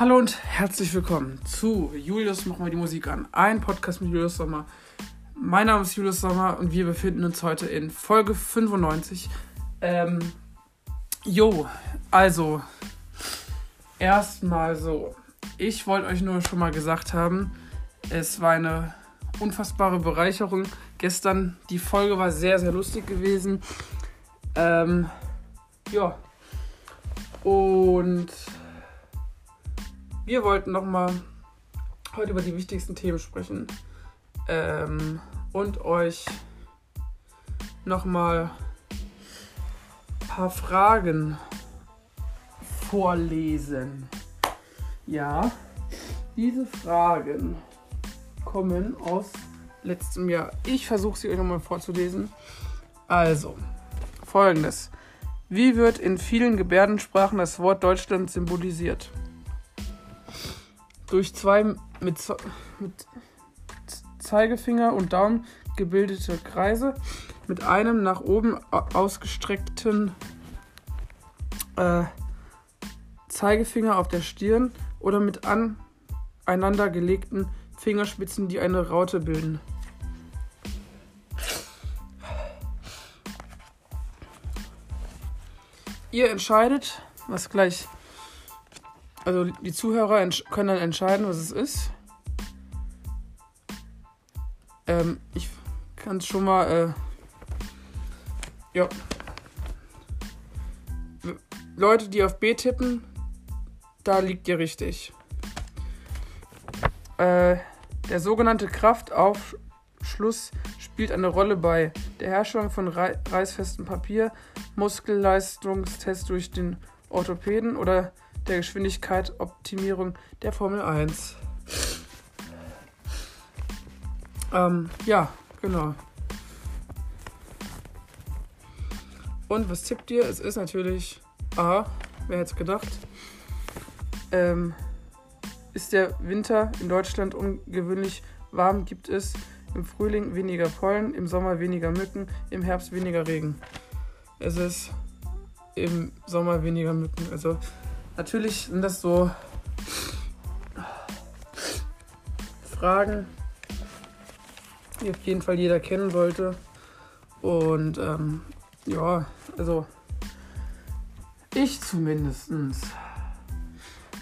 Hallo und herzlich willkommen zu Julius Mach mal die Musik an. Ein Podcast mit Julius Sommer. Mein Name ist Julius Sommer und wir befinden uns heute in Folge 95. Ähm, jo, also, erstmal so. Ich wollte euch nur schon mal gesagt haben, es war eine unfassbare Bereicherung. Gestern, die Folge war sehr, sehr lustig gewesen. Ähm, ja. Und wir wollten nochmal heute über die wichtigsten Themen sprechen ähm, und euch nochmal ein paar Fragen vorlesen. Ja, diese Fragen kommen aus letztem Jahr. Ich versuche sie euch nochmal vorzulesen. Also, folgendes. Wie wird in vielen Gebärdensprachen das Wort Deutschland symbolisiert? Durch zwei mit, mit Zeigefinger und Daumen gebildete Kreise mit einem nach oben ausgestreckten äh, Zeigefinger auf der Stirn oder mit aneinander gelegten Fingerspitzen, die eine Raute bilden. Ihr entscheidet, was gleich also die Zuhörer können dann entscheiden, was es ist. Ähm, ich kann es schon mal. Äh, ja. Leute, die auf B tippen, da liegt ihr richtig. Äh, der sogenannte Kraftaufschluss spielt eine Rolle bei der Herstellung von reißfestem Papier, Muskelleistungstest durch den Orthopäden oder der Geschwindigkeitsoptimierung der Formel 1. Ähm, ja, genau. Und was tippt ihr? Es ist natürlich A. Wer hätte es gedacht? Ähm, ist der Winter in Deutschland ungewöhnlich warm? Gibt es im Frühling weniger Pollen, im Sommer weniger Mücken, im Herbst weniger Regen? Es ist im Sommer weniger Mücken. Also Natürlich sind das so Fragen, die auf jeden Fall jeder kennen sollte. Und ähm, ja, also ich zumindest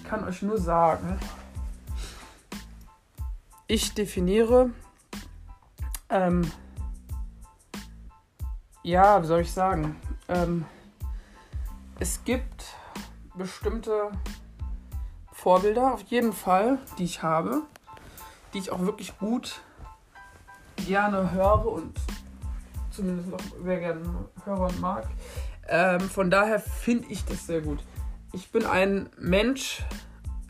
kann euch nur sagen, ich definiere, ähm, ja, wie soll ich sagen, ähm, es gibt bestimmte Vorbilder auf jeden Fall, die ich habe, die ich auch wirklich gut gerne höre und zumindest auch sehr gerne höre und mag. Ähm, von daher finde ich das sehr gut. Ich bin ein Mensch,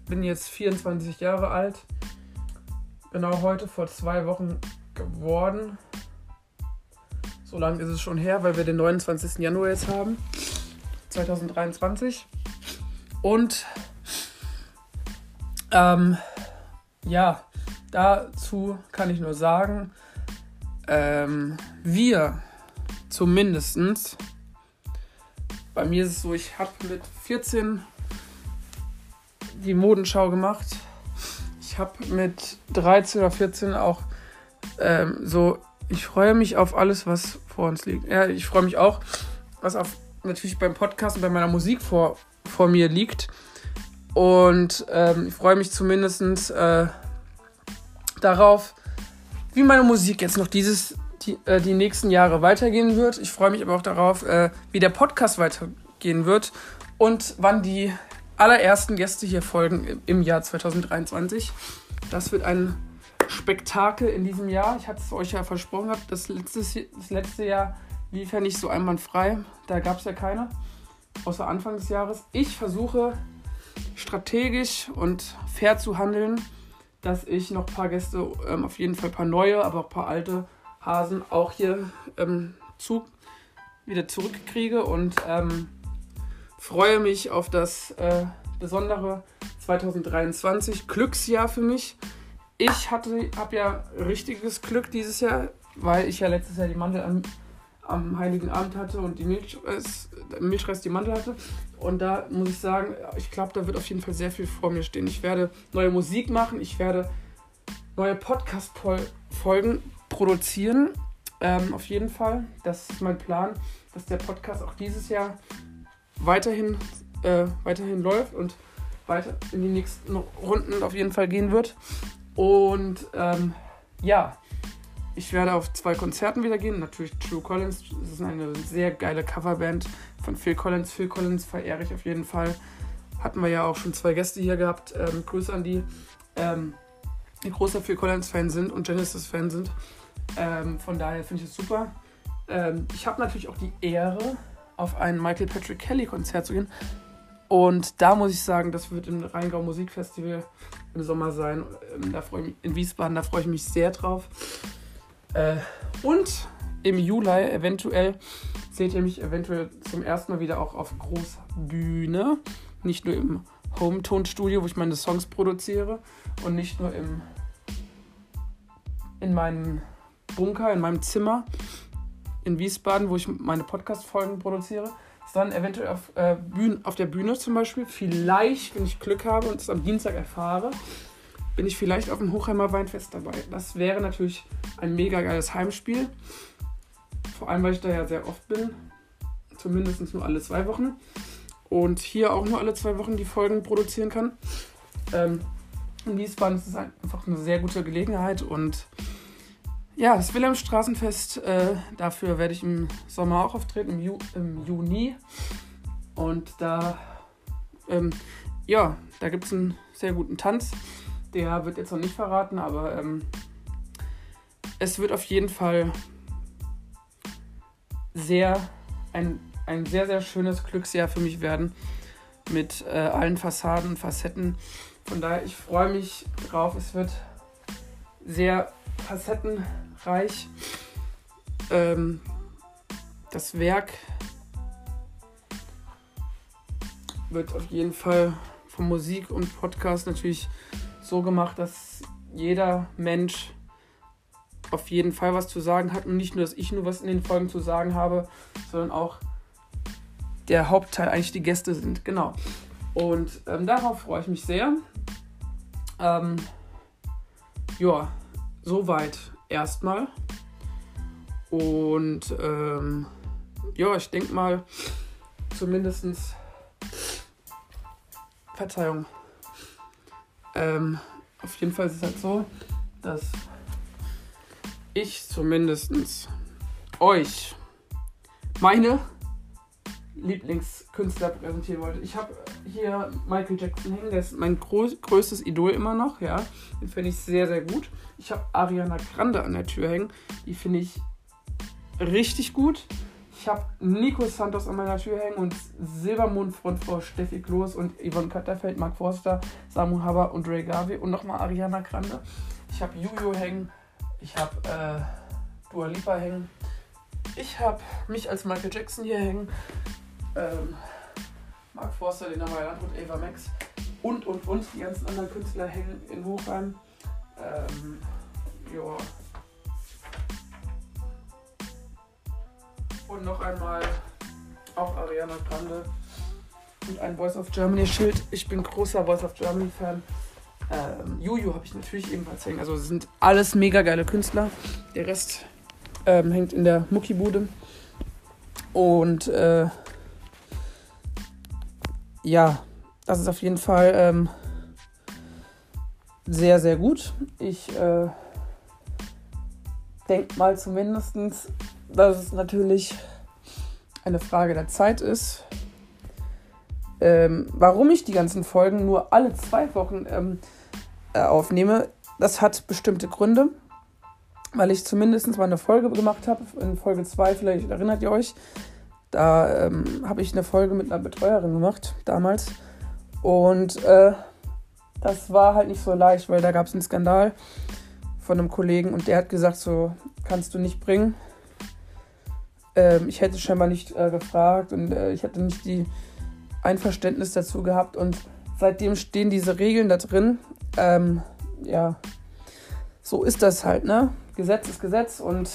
bin jetzt 24 Jahre alt, genau heute vor zwei Wochen geworden. So lange ist es schon her, weil wir den 29. Januar jetzt haben, 2023. Und ähm, ja, dazu kann ich nur sagen, ähm, wir zumindestens bei mir ist es so, ich habe mit 14 die Modenschau gemacht. Ich habe mit 13 oder 14 auch ähm, so, ich freue mich auf alles, was vor uns liegt. Ja, ich freue mich auch, was auf natürlich beim Podcast und bei meiner Musik vor, vor mir liegt. Und ähm, ich freue mich zumindest äh, darauf, wie meine Musik jetzt noch dieses, die, äh, die nächsten Jahre weitergehen wird. Ich freue mich aber auch darauf, äh, wie der Podcast weitergehen wird und wann die allerersten Gäste hier folgen im Jahr 2023. Das wird ein Spektakel in diesem Jahr. Ich hatte es euch ja versprochen, das letzte, das letzte Jahr lief ja nicht so einwandfrei. Da gab es ja keine außer Anfang des Jahres. Ich versuche strategisch und fair zu handeln, dass ich noch ein paar Gäste, ähm, auf jeden Fall ein paar neue, aber auch ein paar alte Hasen auch hier ähm, zu, wieder zurückkriege und ähm, freue mich auf das äh, besondere 2023 Glücksjahr für mich. Ich habe ja richtiges Glück dieses Jahr, weil ich ja letztes Jahr die Mandel am Heiligen Abend hatte und die Milch, äh, Milchreis die Mandel hatte. Und da muss ich sagen, ich glaube, da wird auf jeden Fall sehr viel vor mir stehen. Ich werde neue Musik machen, ich werde neue Podcast-Folgen produzieren. Ähm, auf jeden Fall. Das ist mein Plan, dass der Podcast auch dieses Jahr weiterhin, äh, weiterhin läuft und weiter in die nächsten Runden auf jeden Fall gehen wird. Und ähm, ja, ich werde auf zwei Konzerten wieder gehen. Natürlich True Collins. Das ist eine sehr geile Coverband von Phil Collins. Phil Collins verehre ich auf jeden Fall. Hatten wir ja auch schon zwei Gäste hier gehabt. Ähm, Grüße an die, ähm, die großer Phil Collins-Fan sind und Genesis-Fan sind. Ähm, von daher finde ich es super. Ähm, ich habe natürlich auch die Ehre, auf ein Michael Patrick Kelly-Konzert zu gehen. Und da muss ich sagen, das wird im Rheingau Musikfestival im Sommer sein. Ähm, da ich in Wiesbaden, da freue ich mich sehr drauf. Äh, und im Juli eventuell seht ihr mich eventuell zum ersten Mal wieder auch auf großer Bühne. Nicht nur im Home-Tonstudio, wo ich meine Songs produziere und nicht nur im, in meinem Bunker, in meinem Zimmer in Wiesbaden, wo ich meine Podcast-Folgen produziere, sondern eventuell auf, äh, Bühne, auf der Bühne zum Beispiel. Vielleicht, wenn ich Glück habe und es am Dienstag erfahre, bin ich vielleicht auf dem Hochheimer Weinfest dabei. Das wäre natürlich ein mega geiles Heimspiel. Vor allem, weil ich da ja sehr oft bin. Zumindest nur alle zwei Wochen. Und hier auch nur alle zwei Wochen die Folgen produzieren kann. Ähm, in Wiesbaden ist es einfach eine sehr gute Gelegenheit. Und ja, das Wilhelmstraßenfest, äh, dafür werde ich im Sommer auch auftreten, im, Ju im Juni. Und da, ähm, ja, da gibt es einen sehr guten Tanz. Der wird jetzt noch nicht verraten, aber ähm, es wird auf jeden Fall sehr ein, ein sehr, sehr schönes Glücksjahr für mich werden mit äh, allen Fassaden und Facetten. Von daher, ich freue mich drauf. Es wird sehr facettenreich. Ähm, das Werk wird auf jeden Fall von Musik und Podcast natürlich so gemacht, dass jeder Mensch auf jeden Fall was zu sagen hat und nicht nur, dass ich nur was in den Folgen zu sagen habe, sondern auch der Hauptteil eigentlich die Gäste sind. Genau. Und ähm, darauf freue ich mich sehr. Ähm, ja, soweit erstmal. Und ähm, ja, ich denke mal, zumindestens Verzeihung. Ähm, auf jeden Fall ist es halt so, dass ich zumindest euch meine Lieblingskünstler präsentieren wollte. Ich habe hier Michael Jackson hängen, der ist mein größtes Idol immer noch, ja. Den finde ich sehr, sehr gut. Ich habe Ariana Grande an der Tür hängen, die finde ich richtig gut. Ich habe Nico Santos an meiner Tür hängen und Silbermondfrontfrau Steffi Kloß und Yvonne Katterfeld, Mark Forster, Samu Haber und Ray Garvey und nochmal Ariana Grande. Ich habe Juju hängen, ich habe äh, Dua Lipa hängen. Ich habe mich als Michael Jackson hier hängen. Ähm, Mark Forster, haben wir und Ava Max. Und, und, und. Die ganzen anderen Künstler hängen in Hochheim. Ähm, ja. Und noch einmal auch Ariana Grande und ein Voice of Germany Schild. Ich bin großer Voice of Germany Fan. Ähm, Juju habe ich natürlich ebenfalls hängen. Also sind alles mega geile Künstler. Der Rest ähm, hängt in der Muckibude. Und äh, ja, das ist auf jeden Fall ähm, sehr, sehr gut. Ich äh, denke mal zumindest, dass es natürlich eine Frage der Zeit ist. Ähm, warum ich die ganzen Folgen nur alle zwei Wochen ähm, äh, aufnehme, das hat bestimmte Gründe. Weil ich zumindest mal eine Folge gemacht habe, in Folge 2, vielleicht erinnert ihr euch. Da ähm, habe ich eine Folge mit einer Betreuerin gemacht, damals. Und äh, das war halt nicht so leicht, weil da gab es einen Skandal von einem Kollegen und der hat gesagt, so kannst du nicht bringen. Ähm, ich hätte scheinbar nicht äh, gefragt und äh, ich hatte nicht die Einverständnis dazu gehabt und seitdem stehen diese Regeln da drin ähm, ja, so ist das halt, ne? Gesetz ist Gesetz und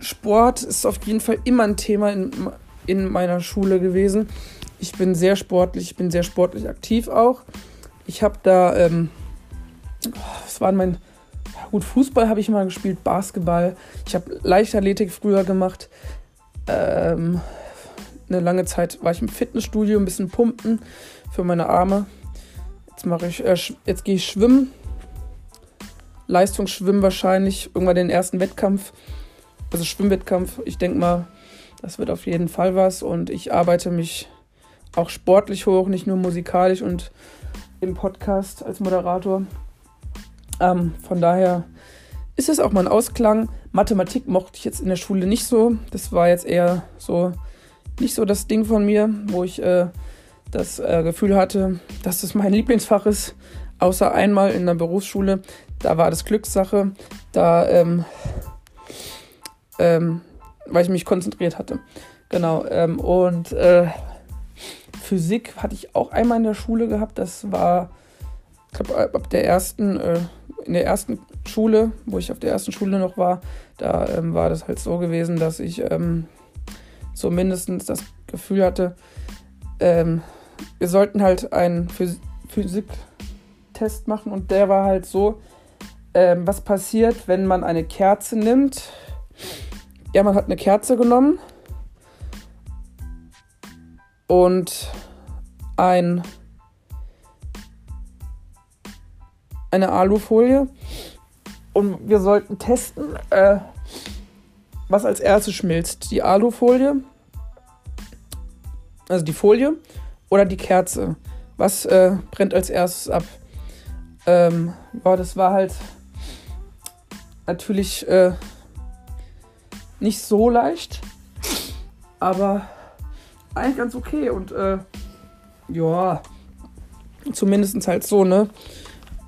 Sport ist auf jeden Fall immer ein Thema in, in meiner Schule gewesen. Ich bin sehr sportlich, ich bin sehr sportlich aktiv auch. Ich habe da, ähm, was war mein, gut, Fußball habe ich mal gespielt, Basketball. Ich habe Leichtathletik früher gemacht. Ähm, eine lange Zeit war ich im Fitnessstudio, ein bisschen pumpen für meine Arme. Jetzt äh, jetzt gehe ich schwimmen. Leistungsschwimmen wahrscheinlich, irgendwann den ersten Wettkampf, also Schwimmwettkampf. Ich denke mal, das wird auf jeden Fall was und ich arbeite mich auch sportlich hoch, nicht nur musikalisch und im Podcast als Moderator. Ähm, von daher ist es auch mal ein Ausklang. Mathematik mochte ich jetzt in der Schule nicht so. Das war jetzt eher so nicht so das Ding von mir, wo ich äh, das äh, Gefühl hatte, dass das mein Lieblingsfach ist. Außer einmal in der Berufsschule. Da war das Glückssache. Da, ähm, ähm, weil ich mich konzentriert hatte. Genau. Ähm, und äh, Physik hatte ich auch einmal in der Schule gehabt. Das war, ich glaube, ab der ersten, äh, in der ersten Schule, wo ich auf der ersten Schule noch war, da ähm, war das halt so gewesen, dass ich ähm, so mindestens das Gefühl hatte, ähm, wir sollten halt einen Phys Physiktest machen und der war halt so, ähm, was passiert, wenn man eine Kerze nimmt. Ja, man hat eine Kerze genommen und ein, eine Alufolie. Und wir sollten testen, äh, was als erstes schmilzt. Die Alufolie, also die Folie oder die Kerze. Was äh, brennt als erstes ab? Ähm, boah, das war halt natürlich äh, nicht so leicht, aber eigentlich ganz okay und äh, ja, zumindest halt so, ne?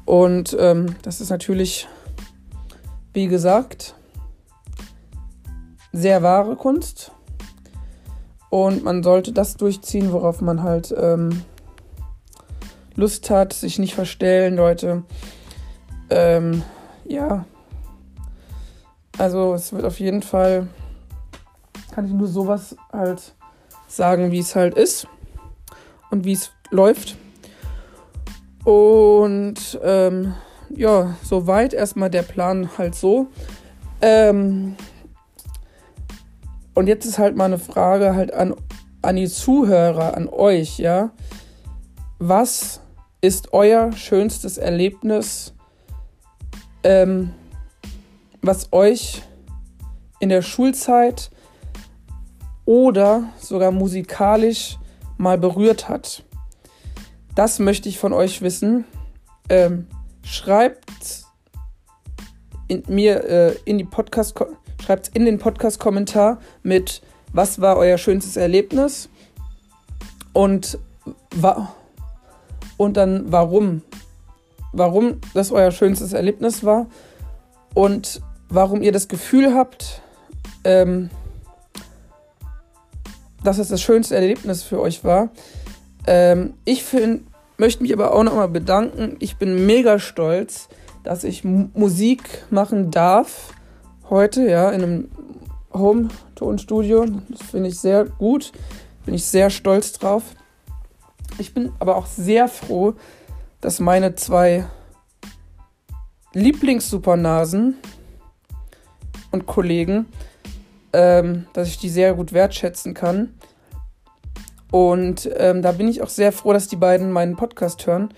Und ähm, das ist natürlich, wie gesagt, sehr wahre Kunst. Und man sollte das durchziehen, worauf man halt ähm, Lust hat, sich nicht verstellen, Leute. Ähm, ja. Also es wird auf jeden Fall, kann ich nur sowas halt sagen, wie es halt ist und wie es läuft. Und ähm, ja, soweit erstmal der Plan halt so. Ähm, und jetzt ist halt mal eine Frage halt an, an die Zuhörer, an euch, ja. Was ist euer schönstes Erlebnis, ähm, was euch in der Schulzeit oder sogar musikalisch mal berührt hat? Das möchte ich von euch wissen. Ähm, schreibt in, mir äh, in die Podcast Schreibt in den Podcast-Kommentar mit, was war euer schönstes Erlebnis und, wa und dann warum. Warum das euer schönstes Erlebnis war und warum ihr das Gefühl habt, ähm, dass es das schönste Erlebnis für euch war. Ähm, ich find, möchte mich aber auch nochmal bedanken. Ich bin mega stolz, dass ich M Musik machen darf heute, ja, in einem Home-Tonstudio. Das finde ich sehr gut. Bin ich sehr stolz drauf. Ich bin aber auch sehr froh, dass meine zwei Lieblings-Supernasen und Kollegen, ähm, dass ich die sehr gut wertschätzen kann. Und ähm, da bin ich auch sehr froh, dass die beiden meinen Podcast hören,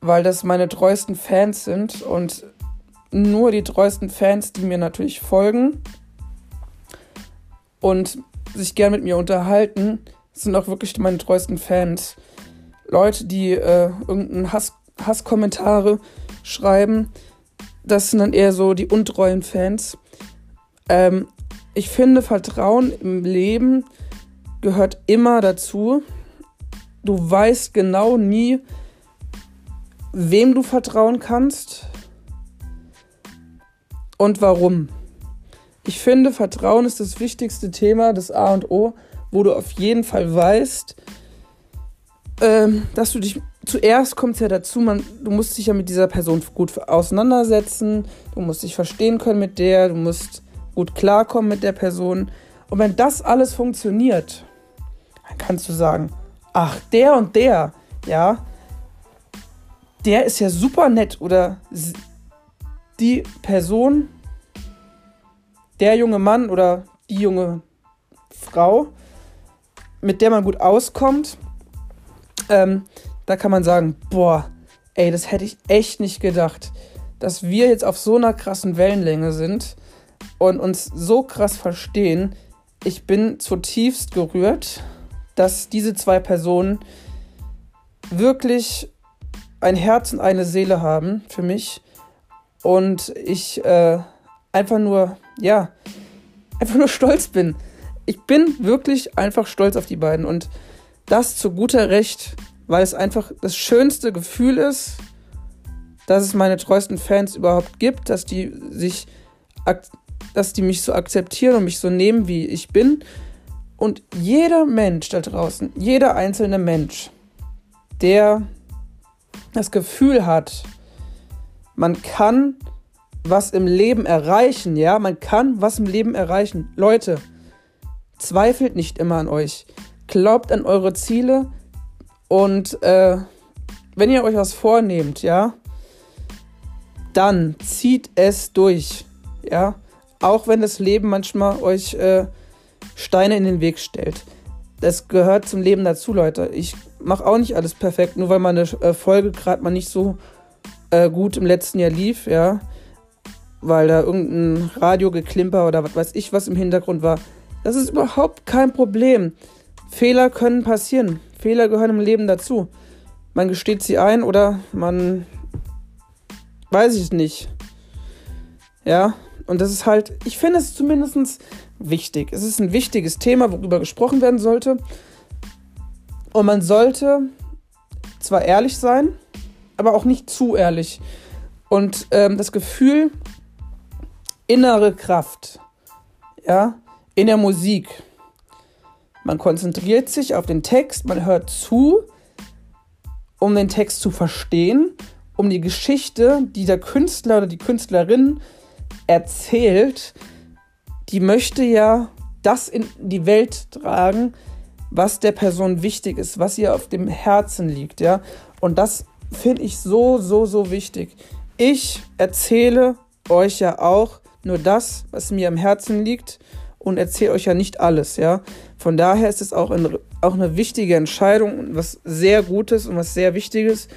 weil das meine treuesten Fans sind und nur die treuesten Fans, die mir natürlich folgen und sich gern mit mir unterhalten, sind auch wirklich meine treuesten Fans. Leute, die äh, irgendeinen Hass, Hasskommentare schreiben, das sind dann eher so die untreuen Fans. Ähm, ich finde, Vertrauen im Leben gehört immer dazu. Du weißt genau nie, wem du vertrauen kannst und warum. Ich finde, Vertrauen ist das wichtigste Thema, das A und O, wo du auf jeden Fall weißt, ähm, dass du dich zuerst kommt es ja dazu, man, du musst dich ja mit dieser Person gut auseinandersetzen, du musst dich verstehen können mit der, du musst gut klarkommen mit der Person. Und wenn das alles funktioniert, dann kannst du sagen, ach, der und der, ja, der ist ja super nett oder die Person, der junge Mann oder die junge Frau, mit der man gut auskommt, ähm, da kann man sagen, boah, ey, das hätte ich echt nicht gedacht, dass wir jetzt auf so einer krassen Wellenlänge sind und uns so krass verstehen. Ich bin zutiefst gerührt, dass diese zwei Personen wirklich ein Herz und eine Seele haben für mich und ich äh, einfach nur, ja, einfach nur stolz bin. Ich bin wirklich einfach stolz auf die beiden und das zu guter Recht, weil es einfach das schönste Gefühl ist, dass es meine treuesten Fans überhaupt gibt, dass die sich, dass die mich so akzeptieren und mich so nehmen, wie ich bin. Und jeder Mensch da draußen, jeder einzelne Mensch, der das Gefühl hat, man kann was im Leben erreichen, ja, man kann was im Leben erreichen. Leute, zweifelt nicht immer an euch. Glaubt an eure Ziele und äh, wenn ihr euch was vornehmt, ja, dann zieht es durch, ja, auch wenn das Leben manchmal euch äh, Steine in den Weg stellt. Das gehört zum Leben dazu, Leute. Ich mache auch nicht alles perfekt, nur weil meine äh, Folge gerade mal nicht so äh, gut im letzten Jahr lief, ja. Weil da irgendein Radiogeklimper oder was weiß ich was im Hintergrund war. Das ist überhaupt kein Problem. Fehler können passieren. Fehler gehören im Leben dazu. Man gesteht sie ein oder man weiß ich nicht. Ja, und das ist halt, ich finde es zumindest wichtig. Es ist ein wichtiges Thema, worüber gesprochen werden sollte. Und man sollte zwar ehrlich sein, aber auch nicht zu ehrlich. Und ähm, das Gefühl, innere Kraft, ja, in der Musik. Man konzentriert sich auf den Text, man hört zu, um den Text zu verstehen, um die Geschichte, die der Künstler oder die Künstlerin erzählt, die möchte ja das in die Welt tragen, was der Person wichtig ist, was ihr auf dem Herzen liegt, ja. Und das finde ich so, so, so wichtig. Ich erzähle euch ja auch nur das, was mir am Herzen liegt und erzähle euch ja nicht alles, ja. Von daher ist es auch, ein, auch eine wichtige Entscheidung, was sehr Gutes und was sehr Wichtiges,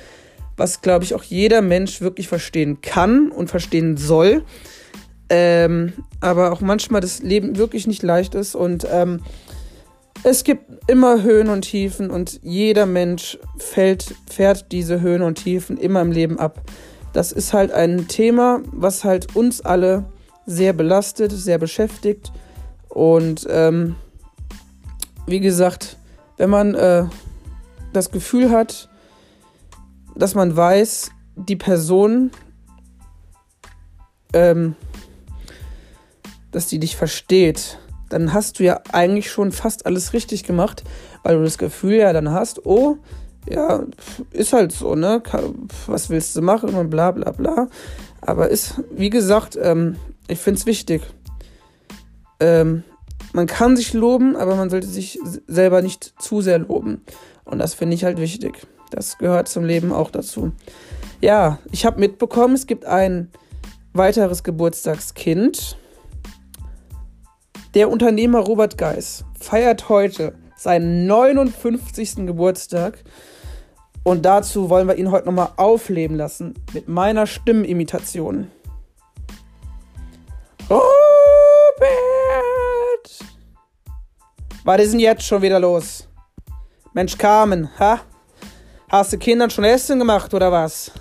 was, glaube ich, auch jeder Mensch wirklich verstehen kann und verstehen soll. Ähm, aber auch manchmal das Leben wirklich nicht leicht ist und ähm, es gibt immer Höhen und Tiefen und jeder Mensch fällt, fährt diese Höhen und Tiefen immer im Leben ab. Das ist halt ein Thema, was halt uns alle sehr belastet, sehr beschäftigt. Und ähm, wie gesagt, wenn man äh, das Gefühl hat, dass man weiß, die Person, ähm, dass die dich versteht, dann hast du ja eigentlich schon fast alles richtig gemacht, weil du das Gefühl ja dann hast, oh, ja, ist halt so, ne? Was willst du machen und bla bla bla. Aber ist, wie gesagt, ähm, ich finde es wichtig. Ähm, man kann sich loben, aber man sollte sich selber nicht zu sehr loben. Und das finde ich halt wichtig. Das gehört zum Leben auch dazu. Ja, ich habe mitbekommen, es gibt ein weiteres Geburtstagskind. Der Unternehmer Robert Geis feiert heute seinen 59. Geburtstag. Und dazu wollen wir ihn heute nochmal aufleben lassen mit meiner Stimmenimitation. Robert! Was ist denn jetzt schon wieder los? Mensch, Carmen, ha? Hast du Kindern schon Essen gemacht oder was?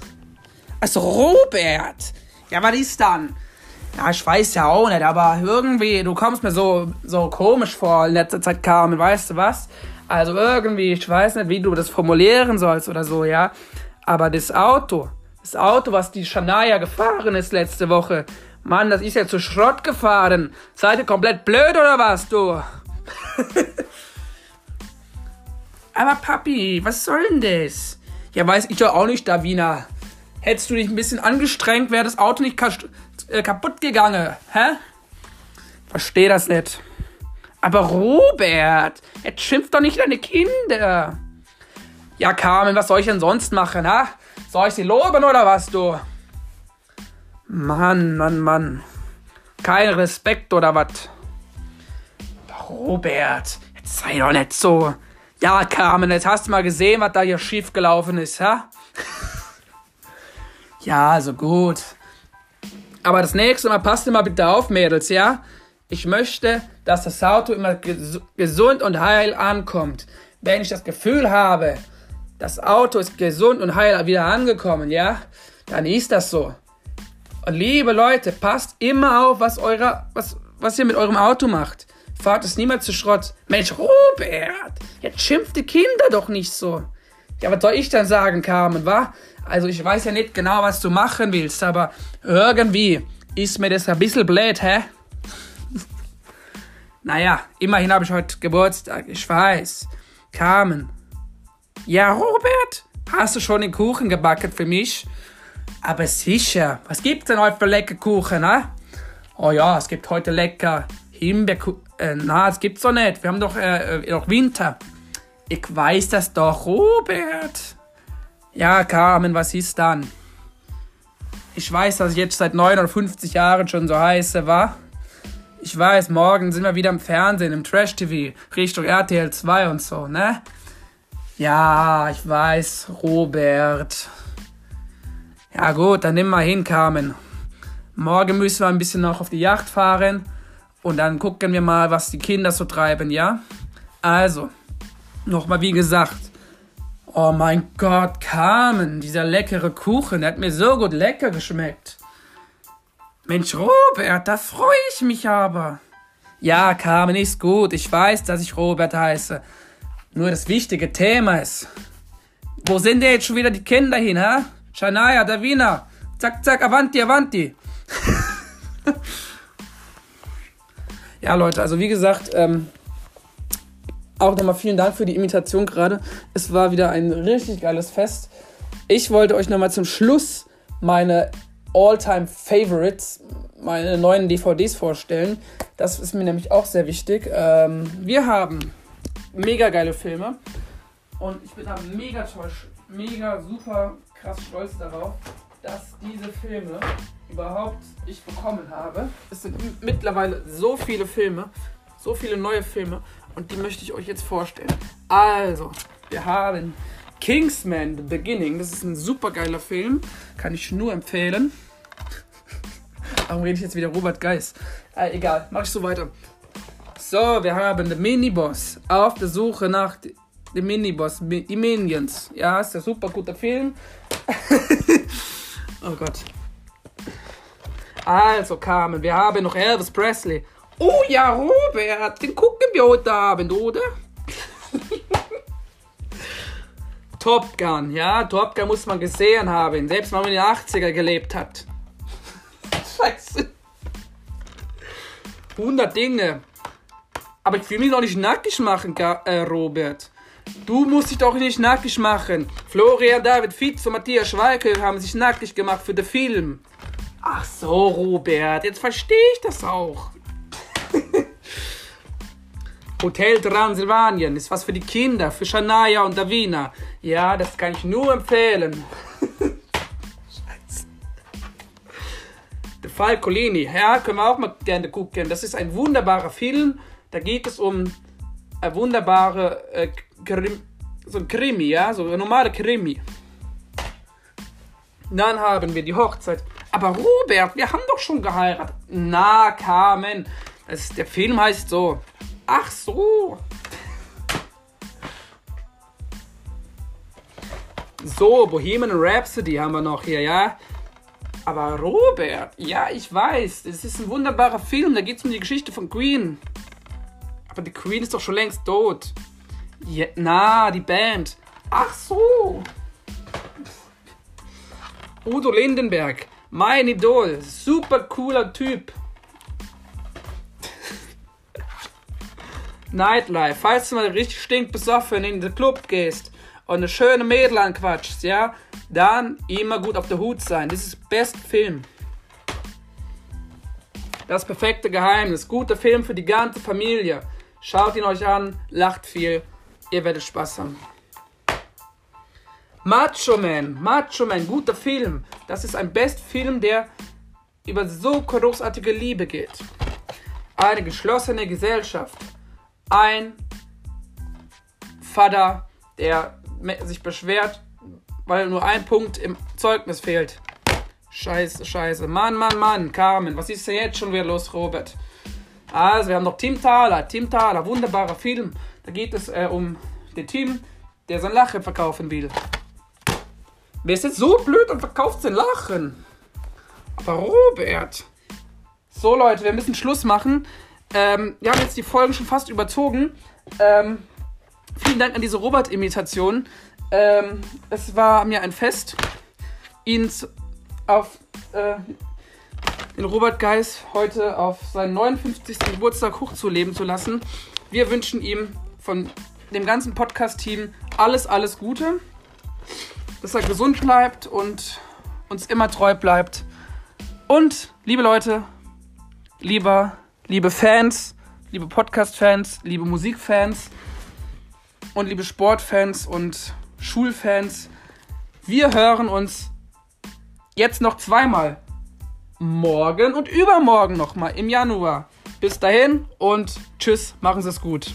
Also, Robert! Ja, was ist dann? Ja, ich weiß ja auch nicht, aber irgendwie, du kommst mir so, so komisch vor in letzter Zeit, Carmen, weißt du was? Also irgendwie, ich weiß nicht, wie du das formulieren sollst oder so, ja. Aber das Auto, das Auto, was die Shania gefahren ist letzte Woche, Mann, das ist ja zu Schrott gefahren. Seid ihr komplett blöd oder was, du? aber Papi, was soll denn das? Ja, weiß ich doch auch nicht, Davina. Hättest du dich ein bisschen angestrengt, wäre das Auto nicht äh, kaputt gegangen, hä? Versteh das nicht. Aber Robert, jetzt schimpft doch nicht deine Kinder. Ja, Carmen, was soll ich denn sonst machen, ha? Soll ich sie loben oder was, du? Mann, Mann, Mann. Kein Respekt oder was? Robert, jetzt sei doch nicht so. Ja, Carmen, jetzt hast du mal gesehen, was da hier schief gelaufen ist, ha? ja, also gut. Aber das nächste Mal passt immer bitte auf, Mädels, ja? Ich möchte, dass das Auto immer ges gesund und heil ankommt. Wenn ich das Gefühl habe, das Auto ist gesund und heil wieder angekommen, ja? Dann ist das so. Und liebe Leute, passt immer auf, was, eure, was, was ihr mit eurem Auto macht. Fahrt es niemals zu Schrott. Mensch, Robert, jetzt schimpft die Kinder doch nicht so. Ja, was soll ich dann sagen, Carmen, wa? Also ich weiß ja nicht genau, was du machen willst, aber irgendwie ist mir das ein bisschen blöd, hä? naja, immerhin habe ich heute Geburtstag, ich weiß. Carmen. Ja, Robert, hast du schon den Kuchen gebacken für mich? Aber sicher, was gibt's denn heute für lecker Kuchen, ne? Oh ja, es gibt heute lecker Himbeerkuchen. Äh, na, das gibt's doch nicht. Wir haben doch äh, äh, noch Winter. Ich weiß das doch, Robert. Ja, Carmen, was ist dann? Ich weiß, dass ich jetzt seit 59 Jahren schon so heiße, wa? Ich weiß, morgen sind wir wieder im Fernsehen, im Trash-TV, Richtung RTL 2 und so, ne? Ja, ich weiß, Robert. Ja gut, dann nimm mal hin, Carmen. Morgen müssen wir ein bisschen noch auf die Yacht fahren und dann gucken wir mal, was die Kinder so treiben, ja? Also, nochmal wie gesagt. Oh mein Gott, Carmen, dieser leckere Kuchen, der hat mir so gut lecker geschmeckt. Mensch, Robert, da freue ich mich aber. Ja, Carmen ist gut. Ich weiß, dass ich Robert heiße. Nur das wichtige Thema ist. Wo sind denn jetzt schon wieder die Kinder hin, ha? Shania, Davina. Zack, zack, avanti, avanti. Ja, Leute, also wie gesagt, ähm, auch nochmal vielen Dank für die Imitation gerade. Es war wieder ein richtig geiles Fest. Ich wollte euch nochmal zum Schluss meine All-Time Favorites, meine neuen DVDs vorstellen. Das ist mir nämlich auch sehr wichtig. Ähm, wir haben mega geile Filme und ich bin da mega toll, mega super krass stolz darauf, dass diese Filme überhaupt ich bekommen habe. Es sind mittlerweile so viele Filme, so viele neue Filme und die möchte ich euch jetzt vorstellen. Also, wir haben Kingsman The Beginning. Das ist ein super geiler Film, kann ich nur empfehlen. Warum rede ich jetzt wieder Robert Geis? Äh, egal, mach ich so weiter. So, wir haben The Miniboss auf der Suche nach dem Miniboss, die Minions. Ja, ist ein super guter Film. oh Gott. Also, Carmen, wir haben noch Elvis Presley. Oh ja, Robert, den gucken wir heute Abend, oder? Top Gun, ja, Top Gun muss man gesehen haben, selbst wenn man in den 80er gelebt hat. Scheiße. 100 Dinge. Aber ich will mich doch nicht nackig machen, äh, Robert. Du musst dich doch nicht nackig machen. Florian David Fitz und Matthias Schweiker haben sich nackig gemacht für den Film. Ach so, Robert, jetzt verstehe ich das auch. Hotel Transylvanien ist was für die Kinder, für Shania und Davina. Ja, das kann ich nur empfehlen. Scheiße. The Falcolini, ja, können wir auch mal gerne gucken. Das ist ein wunderbarer Film. Da geht es um eine wunderbare, äh, Krim, so ein Krimi, ja, so eine normale Krimi. Dann haben wir die Hochzeit aber Robert, wir haben doch schon geheiratet. Na, Carmen. Das, der Film heißt so. Ach so. So, Bohemian Rhapsody haben wir noch hier, ja? Aber Robert, ja, ich weiß, es ist ein wunderbarer Film, da geht es um die Geschichte von Queen. Aber die Queen ist doch schon längst tot. Ja, na, die Band. Ach so. Udo Lindenberg. Mein Idol, super cooler Typ. Nightlife, falls du mal richtig stinkbesoffen in den Club gehst und eine schöne Mädel anquatschst, ja, dann immer gut auf der Hut sein. Das ist Best Film. Das perfekte Geheimnis. Guter Film für die ganze Familie. Schaut ihn euch an, lacht viel. Ihr werdet Spaß haben. Macho Man, Macho Man, guter Film. Das ist ein Bestfilm, der über so großartige Liebe geht. Eine geschlossene Gesellschaft. Ein Vater, der sich beschwert, weil nur ein Punkt im Zeugnis fehlt. Scheiße, scheiße. Mann, Mann, Mann. Carmen, was ist denn jetzt schon wieder los, Robert? Also, wir haben noch Tim Thaler. Tim Thaler, wunderbarer Film. Da geht es äh, um den Tim, der sein Lachen verkaufen will. Wer ist jetzt so blöd und verkauft sein Lachen? Aber Robert. So, Leute, wir müssen Schluss machen. Ähm, wir haben jetzt die Folgen schon fast überzogen. Ähm, vielen Dank an diese Robert-Imitation. Ähm, es war mir ein Fest, ihn auf äh, den Robert Geis heute auf seinen 59. Geburtstag hochzuleben zu lassen. Wir wünschen ihm von dem ganzen Podcast-Team alles, alles Gute, dass er gesund bleibt und uns immer treu bleibt. Und, liebe Leute, lieber, liebe Fans, liebe Podcast-Fans, liebe Musikfans und liebe Sportfans und Schulfans, wir hören uns jetzt noch zweimal. Morgen und übermorgen nochmal im Januar. Bis dahin und tschüss, machen Sie es gut.